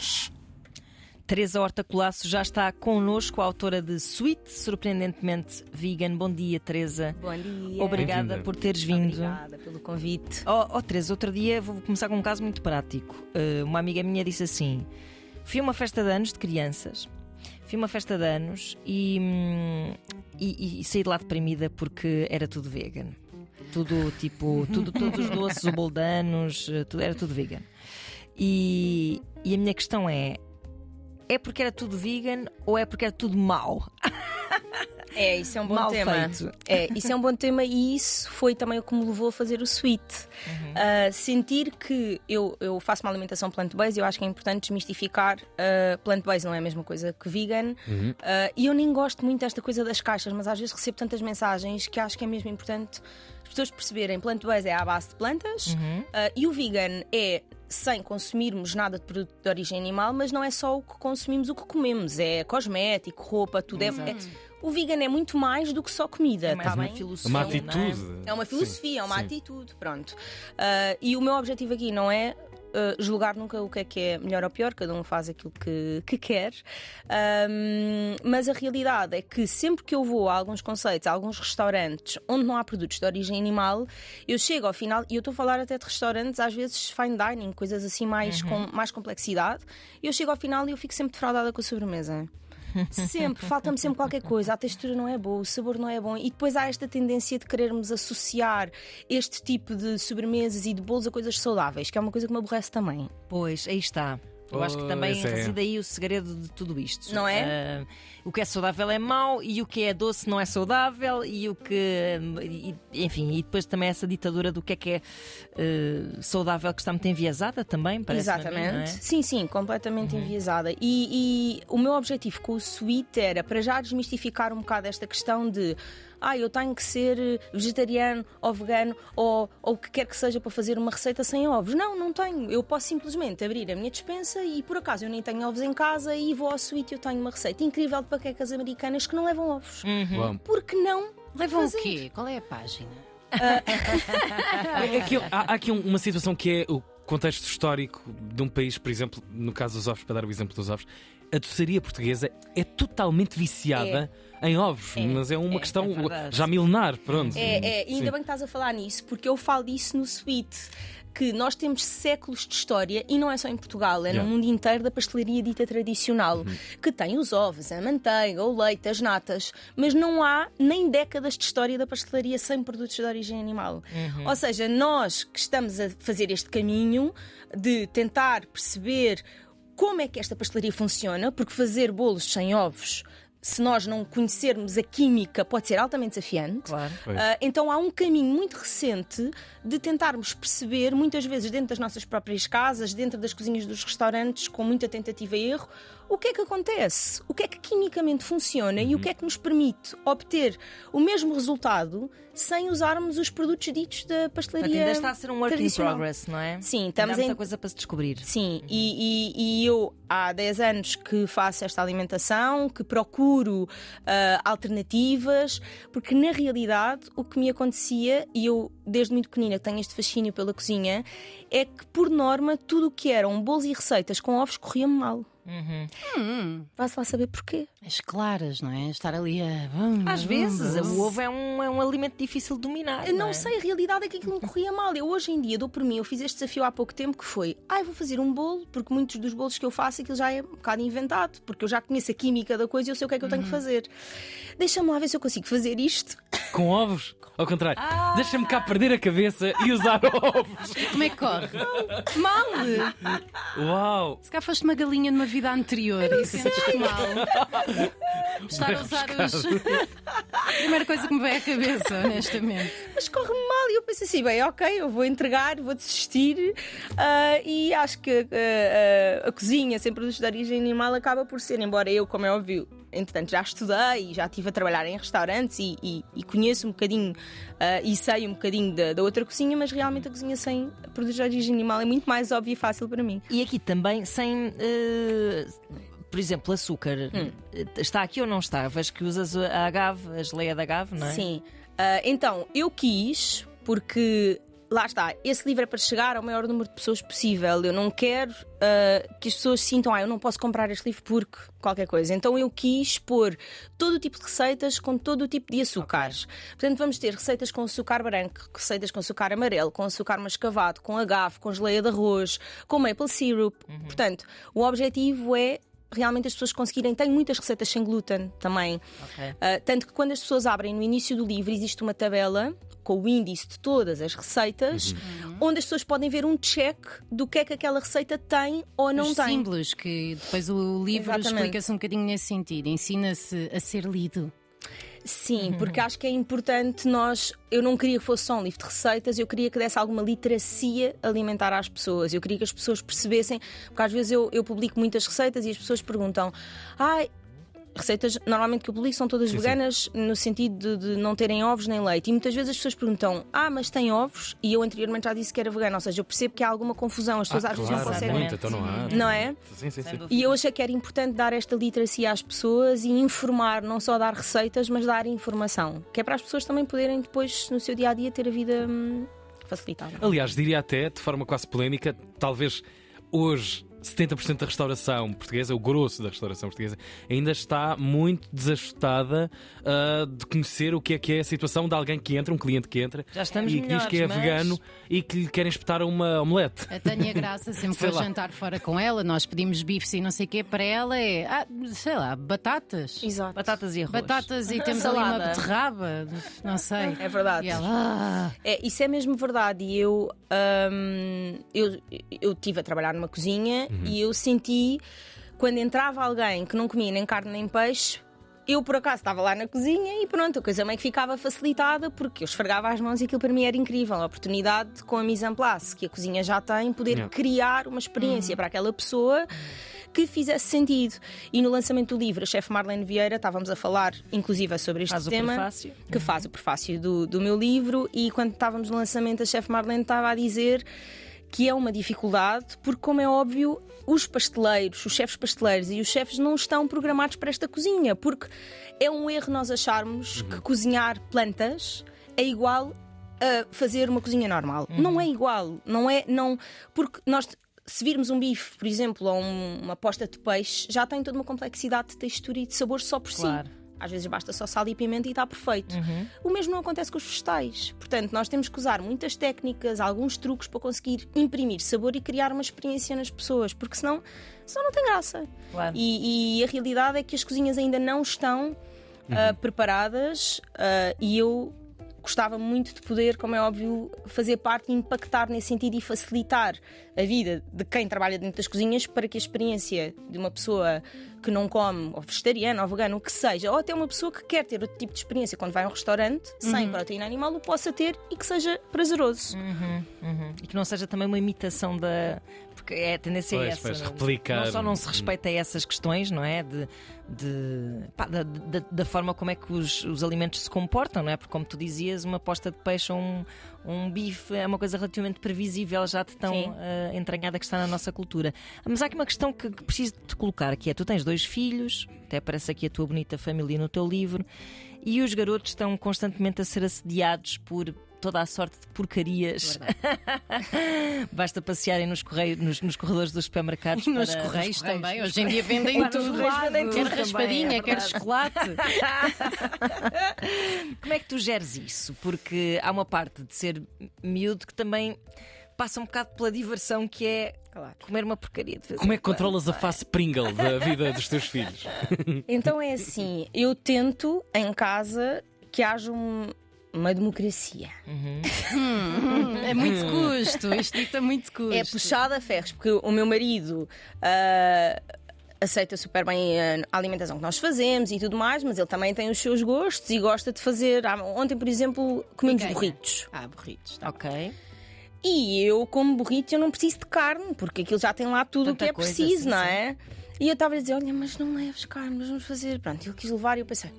10. Teresa Horta Colasso já está connosco, a autora de Sweet, surpreendentemente vegan. Bom dia, Teresa. Bom dia. Obrigada por teres vindo. Obrigada pelo convite. Oh, oh, Teresa, outro dia vou começar com um caso muito prático. Uh, uma amiga minha disse assim: fui a uma festa de anos de crianças. Fui a uma festa de anos e, hum, e, e saí de lá deprimida porque era tudo vegan. Tudo tipo, tudo, todos os doces, o bolo de anos, eh, tudo, era tudo vegan. E, e a minha questão é: é porque era tudo vegan ou é porque era tudo mau? É, isso é um bom Mal tema. feito. É, isso é um bom tema e isso foi também o que me levou a fazer o sweet. Uh, sentir que eu, eu faço uma alimentação plant-based, eu acho que é importante desmistificar. Uh, plant-based não é a mesma coisa que vegan. Uh, e eu nem gosto muito desta coisa das caixas, mas às vezes recebo tantas mensagens que acho que é mesmo importante as pessoas perceberem. Plant-based é à base de plantas uh, e o vegan é sem consumirmos nada de produto de origem animal, mas não é só o que consumimos, o que comemos, é cosmético, roupa, tudo é, é- O vegan é muito mais do que só comida, É tá uma filosofia. Uma não é? atitude. É uma Sim, filosofia, é uma sim. atitude, pronto. Ah, e o meu objetivo aqui não é ah, julgar nunca o que é que é melhor ou pior, cada um faz aquilo que, que quer. Ahm, mas a realidade é que sempre que eu vou a alguns conceitos, a alguns restaurantes onde não há produtos de origem animal, eu chego ao final, e eu estou a falar até de restaurantes, às vezes fine dining, coisas assim mais com mais complexidade, eu chego ao final e eu fico sempre defraudada com a sobremesa. Sempre, falta-me sempre qualquer coisa, a textura não é boa, o sabor não é bom, e depois há esta tendência de querermos associar este tipo de sobremesas e de bolos a coisas saudáveis, que é uma coisa que me aborrece também. Pois, aí está. Eu acho que também Pois é. reside aí o segredo de tudo isto. Não é? Ah, o que é saudável é mau e o que é doce não é saudável e o que. e- enfim, e depois também essa ditadura do que é que é ah, saudável que está muito enviesada também, parece Exatamente. não é? Sim, sim, completamente enviesada. E, e o meu objetivo com o Sweet era para já desmistificar um bocado esta questão de ah, eu tenho que ser eh, vegetariano ou vegano ou, ou o que quer que seja para fazer uma receita sem ovos. Não, não tenho. Eu posso simplesmente abrir a minha despensa e por acaso eu nem tenho ovos em casa e vou ao Sweet e eu tenho uma receita incrível de paquecas americanas que não levam ovos. Uau. Por que não? Levam fazer? o quê? Qual é a página? É que há, há aqui um- uma situação que é o contexto histórico de um país, por exemplo, no caso dos ovos, para dar o exemplo dos ovos, a doçaria portuguesa é totalmente viciada em ovos, mas é uma é, questão é verdade. já milenar, pronto. É, é, e ainda Sim. bem que estás a falar nisso, porque eu falo disso no Sweet. Que nós temos séculos de história, e não é só em Portugal, é Yeah. no mundo inteiro da pastelaria dita tradicional, que tem os ovos, a manteiga, o leite, as natas, mas não há nem décadas de história da pastelaria sem produtos de origem animal. Ou seja, nós que estamos a fazer este caminho de tentar perceber como é que esta pastelaria funciona, porque fazer bolos sem ovos, se nós não conhecermos a química, pode ser altamente desafiante. Claro. Ah, então há um caminho muito recente de tentarmos perceber, muitas vezes dentro das nossas próprias casas, dentro das cozinhas dos restaurantes, com muita tentativa e erro, o que é que acontece? O que é que quimicamente funciona e o que é que nos permite obter o mesmo resultado sem usarmos os produtos ditos da pastelaria. ainda está a ser um work in progress, não é? Sim, Ainda estamos há muita em- coisa para se descobrir. Sim, e, e- e eu há 10 anos que faço esta alimentação, que procuro ah, alternativas, porque na realidade o que me acontecia, e eu desde muito pequenina tenho este fascínio pela cozinha, é que por norma tudo o que eram bolos e receitas com ovos corria-me mal. Hum, Vai-se lá saber porquê. as claras, não é? Estar ali a. Às vezes, o ovo é um, é um alimento difícil de dominar. Eu não é? sei, a realidade é que aquilo me corria mal. Eu hoje em dia dou por mim, eu fiz este desafio há pouco tempo que foi, ai, vou fazer um bolo, porque muitos dos bolos que eu faço aquilo já é um bocado inventado, porque eu já conheço a química da coisa e eu sei o que é que eu tenho que fazer. Deixa-me lá ver se eu consigo fazer isto. Com ovos? Ao contrário, Ah! deixa-me cá perder a cabeça e usar ovos. Como é que corre? Mal! Uau! Se cá foste uma galinha numa vida anterior e sentes-te mal. Estar a usar os. Primeira coisa que me veio à cabeça, honestamente. Mas corre-me mal e eu pensei assim, bem, ok, eu vou entregar, vou desistir ah, e acho que ah, ah, a cozinha sem produtos de origem animal acaba por ser, embora eu, como é óbvio, entretanto já estudei e já estive a trabalhar em restaurantes e, e- e conheço um bocadinho ah, e sei um bocadinho da, da outra cozinha, mas realmente a cozinha sem produtos de origem animal é muito mais óbvia e fácil para mim. E aqui também sem. eh, por exemplo, açúcar. Hum. Está aqui ou não está? Vejo que usas a agave, a geleia da agave, não é? Sim. Ah, então, eu quis, porque lá está, esse livro é para chegar ao maior número de pessoas possível. Eu não quero uh, que as pessoas sintam, ah, eu não posso comprar este livro porque qualquer coisa. Então eu quis pôr todo o tipo de receitas com todo o tipo de açúcares. Okay. Portanto, vamos ter receitas com açúcar branco, receitas com açúcar amarelo, com açúcar mascavado, com agave, com geleia de arroz, com maple syrup. Uhum. Portanto, o objetivo é realmente as pessoas conseguirem. Tem muitas receitas sem glúten também. Okay. Uh, tanto que quando as pessoas abrem no início do livro, existe uma tabela com o índice de todas as receitas, uhum. onde as pessoas podem ver um check do que é que aquela receita tem ou não Os tem. símbolos, que depois o livro explica-se um bocadinho nesse sentido, ensina-se a ser lido. Sim, porque acho que é importante nós. Eu não queria que fosse só um livro de receitas, eu queria que desse alguma literacia alimentar às pessoas. Eu queria que as pessoas percebessem, porque às vezes eu, eu publico muitas receitas e as pessoas perguntam: ai, ah, receitas normalmente que eu publico são todas sim, veganas sim. no sentido de, de, não terem ovos nem leite. E muitas vezes as pessoas perguntam: Ah, mas tem ovos? E eu anteriormente já disse que era vegana. Ou seja, eu percebo que há alguma confusão. As pessoas ah, às vezes claro, não conseguem. Muito, então não, há. não é? Sim, sim, sim. E eu achei que era importante dar esta literacia às pessoas e informar, não só dar receitas, mas dar informação. Que é para as pessoas também poderem depois, no seu dia a dia, ter a vida hum, facilitada. Aliás, diria até, de forma quase polémica, talvez hoje 70% da restauração portuguesa, o grosso da restauração portuguesa, ainda está muito desajustada uh, de conhecer o que é que é a situação de alguém que entra, um cliente que entra e que diz que é mas... vegano e que lhe querem espetar uma omelete. A Tânia Graça, sempre que vou jantar fora com ela, nós pedimos bifes e não sei o quê, para ela é, ah, sei lá, batatas. Exato. Batatas e arroz. Batatas e temos ali uma beterraba, não sei. É verdade. Ela, ah. é, isso é mesmo verdade. E eu, um, eu, eu tive a trabalhar numa cozinha Uhum. E eu senti, quando entrava alguém que não comia nem carne nem peixe, eu por acaso estava lá na cozinha e pronto, a coisa meio que ficava facilitada porque eu esfregava as mãos e aquilo para mim era incrível. A oportunidade com a mise en place que a cozinha já tem, poder yeah. criar uma experiência uhum. para aquela pessoa que fizesse sentido. E no lançamento do livro, a chefe Marlene Vieira, estávamos a falar inclusive sobre este faz tema, que uhum. faz o prefácio do, do meu livro, e quando estávamos no lançamento, a chefe Marlene estava a dizer que é uma dificuldade, porque, como é óbvio, os pasteleiros, os chefes pasteleiros e os chefes não estão programados para esta cozinha, porque é um erro nós acharmos uhum. que cozinhar plantas é igual a fazer uma cozinha normal. Uhum. Não é igual, não é, não, porque nós se virmos um bife, por exemplo, ou um, uma posta de peixe, já tem toda uma complexidade de textura e de sabor só por claro. si. Às vezes basta só sal e pimenta e está perfeito. Uhum. O mesmo não acontece com os vegetais. Portanto, nós temos que usar muitas técnicas, alguns truques para conseguir imprimir sabor e criar uma experiência nas pessoas, porque senão, senão não tem graça. Claro. E, e, a realidade é que as cozinhas ainda não estão uh, preparadas uh, e eu gostava muito de poder, como é óbvio, fazer parte e impactar nesse sentido e facilitar a vida de quem trabalha dentro das cozinhas para que a experiência de uma pessoa que não come, ou vegetariano, ou vegano, o que seja, ou até uma pessoa que quer ter outro tipo de experiência quando vai a um restaurante uhum. sem proteína animal, o possa ter e que seja prazeroso. Uhum, uhum. E que não seja também uma imitação da. Porque é a tendência pois, é essa. Pois, replicar. Não só não se respeita essas questões, não é? De, de, pá, da, da, da, forma como é que os, os alimentos se comportam, não é? Porque, como tu dizias, uma posta de peixe ou um, um bife é uma coisa relativamente previsível, já de tão entranhada que está na nossa cultura. Mas há aqui uma questão que, que preciso te colocar, que é, tu tens dois filhos, até aparece aqui a tua bonita família no teu livro, e os garotos estão constantemente a ser assediados por toda a sorte de porcarias. Basta passearem nos, correios, nos, nos corredores dos supermercados. Nos, para... correios também. Hoje em dia vendem tudo. Vendem quer raspadinha, é quer chocolate. Como é que tu geres isso? Porque há uma parte de ser miúdo que também passa um bocado pela diversão que é claro. comer uma porcaria de vez Como é que controlas a face Pringle da vida dos teus filhos? Então é assim, eu tento em casa que haja um, uma democracia. Uhum. é muito custo, isto dita muito custo. É puxada a ferros, porque o meu marido. Uh, aceita super bem a alimentação que nós fazemos e tudo mais, mas ele também tem os seus gostos e gosta de fazer. Ontem, por exemplo, comemos okay. burritos. Ah, burritos, tá ok. E eu, como burrito, eu não preciso de carne, porque aquilo já tem lá tudo o que é preciso, assim, não é? Sim. E eu estava a dizer: olha, mas não leves carne, mas vamos fazer. Pronto, ele quis levar e eu pensei.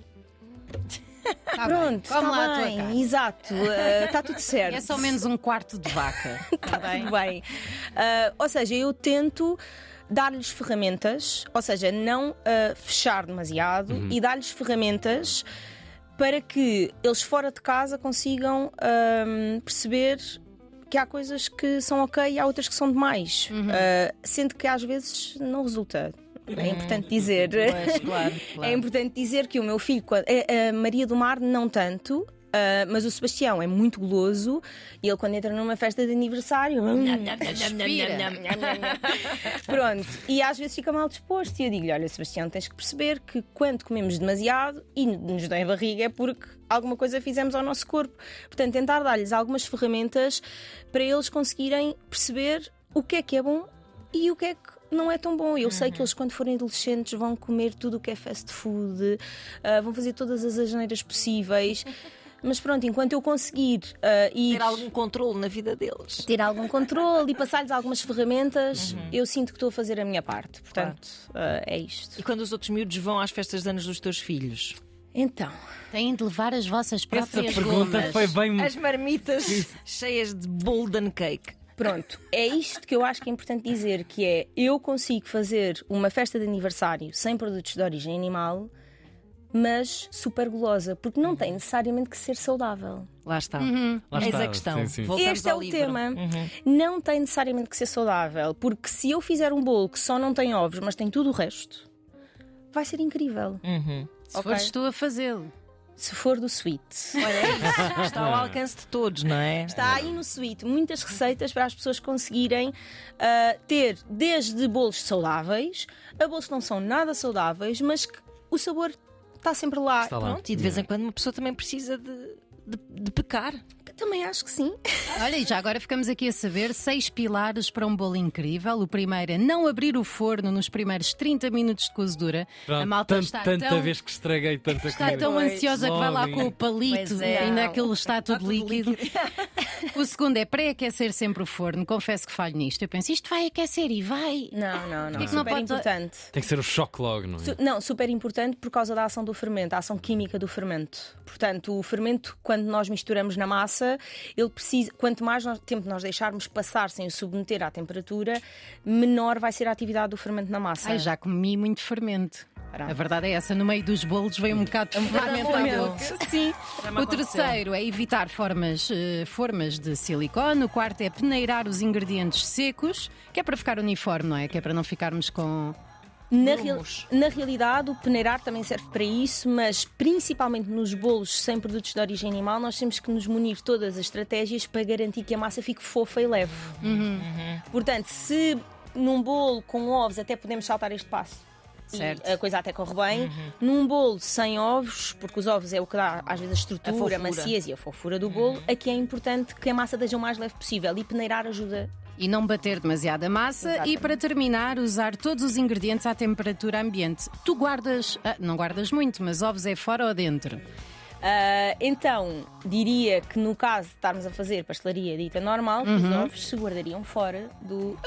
Tá Pronto, está lá bem, exato, está uh, tudo certo. É só menos um quarto de vaca. Está bem. bem. Uh, ou seja, eu tento dar-lhes ferramentas, ou seja, não uh, fechar demasiado uhum. e dar-lhes ferramentas para que eles fora de casa consigam perceber que há coisas que são ok e há outras que são demais. Uhum. Uh, sendo que às vezes não resulta. É importante dizer. Pois, claro, claro. É importante dizer que o meu filho, a Maria do Mar, não tanto. Ah, mas o Sebastião é muito goloso e ele, quando entra numa festa de aniversário, hum, pronto, e às vezes fica mal disposto. E eu digo-lhe: Olha, Sebastião, tens que perceber que quando comemos demasiado e nos dói a barriga é porque alguma coisa fizemos ao nosso corpo. Portanto, tentar dar-lhes algumas ferramentas para eles conseguirem perceber o que é que é bom e o que é que não é tão bom. Eu sei que eles, quando forem adolescentes, vão comer tudo o que é fast food, ah, vão fazer todas as asneiras possíveis. Mas pronto, enquanto eu conseguir ah, ir Ter algum controle na vida deles. ter algum controle e passar-lhes algumas ferramentas, eu sinto que estou a fazer a minha parte. Portanto, ah, é isto. E quando os outros miúdos vão às festas de anos dos teus filhos? Então, Têm de levar as vossas Essa próprias pergunta gomas. foi bem. As marmitas cheias de golden cake. pronto, é isto que eu acho que é importante dizer, que é eu consigo fazer uma festa de aniversário sem produtos de origem animal, mas super golosa, porque não tem necessariamente que ser saudável. Lá está. Lá Eis está, a questão. sim, sim. Este é o livro. tema. Não tem necessariamente que ser saudável, porque se eu fizer um bolo que só não tem ovos, mas tem tudo o resto, vai ser incrível. Se Ok. fores tu a fazê-lo. Se for do sweet. Olha, é isso. Está ao alcance de todos, não é? Está aí no Sweet muitas receitas para as pessoas conseguirem ah, ter desde bolos saudáveis a bolos que não são nada saudáveis, mas que o sabor está sempre lá. Está lá. Pronto, e de vez em quando uma pessoa também precisa de, de, de pecar. Também acho que sim. Olha, e já agora ficamos aqui a saber seis pilares para um bolo incrível. O primeiro é não abrir o forno nos primeiros 30 minutos de cozedura. Pronto, a malta tant- está tanta tão, vez que estraguei tanta está comida. tão Pois, ansiosa que vai lá com o palito é. ainda aquilo está tudo, tudo líquido. o segundo é pré-aquecer sempre o forno. Confesso que falho nisto. Eu penso, isto vai aquecer e vai. Não, não, não. Porquê que não super pode- importante. Tem que ser o choque logo, não é? Su- Não, super importante por causa da ação do fermento, a ação química do fermento. Portanto, o fermento, quando nós misturamos na massa, ele precisa, quanto mais nós- tempo nós deixarmos passar sem o submeter à temperatura, menor vai ser a atividade do fermento na massa. Ai, já comi muito fermento. Pronto. A verdade é essa, no meio dos bolos veio um bocado de fermento à boca. Sim. O terceiro é evitar formas, eh, formas de silicone. O quarto é peneirar os ingredientes secos, que é para ficar uniforme, não é? Que é para não ficarmos com. Na, real- na realidade, o peneirar também serve para isso, mas principalmente nos bolos sem produtos de origem animal, nós temos que nos munir todas as estratégias para garantir que a massa fique fofa e leve. Portanto, se num bolo com ovos até podemos saltar este passo. Certo. E a coisa até corre bem. Num bolo sem ovos, porque os ovos é o que dá às vezes a estrutura, a maciez e a fofura do bolo, aqui é importante que a massa esteja o mais leve possível e peneirar ajuda. E não bater demasiada massa. Exatamente. E para terminar, usar todos os ingredientes à temperatura ambiente. Tu guardas. ah, não guardas muito, mas ovos é fora ou dentro? Ah, então, diria que no caso de estarmos a fazer pastelaria dita normal, os ovos se guardariam fora do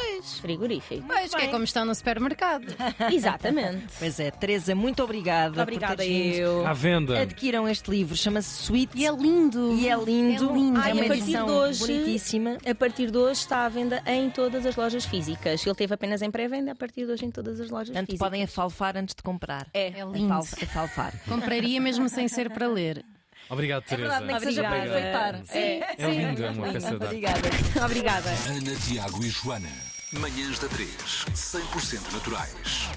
frigorífico. Pois, que é como estão no supermercado. Exatamente. Pois é, Teresa, muito obrigada. Obrigada por eu. À venda. Adquiram este livro, chama-se Sweet. E é lindo. E é lindo. É lindo. Ai, é uma a partir edição de hoje- bonitíssima. A partir de hoje está à venda em todas as lojas físicas. Ele teve apenas em pré-venda, a partir de hoje em todas as lojas Portanto, físicas. podem afalfar antes de comprar. É. É lindo. Afalf- Afalfar. Compraria mesmo sem ser para ler. Obrigado, Teresa. verdade, nem que seja para. É. É lindo, é uma peça de. Obrigada. Obrigada. Ana, Tiago e Joana. Manhãs da 3. 100% naturais.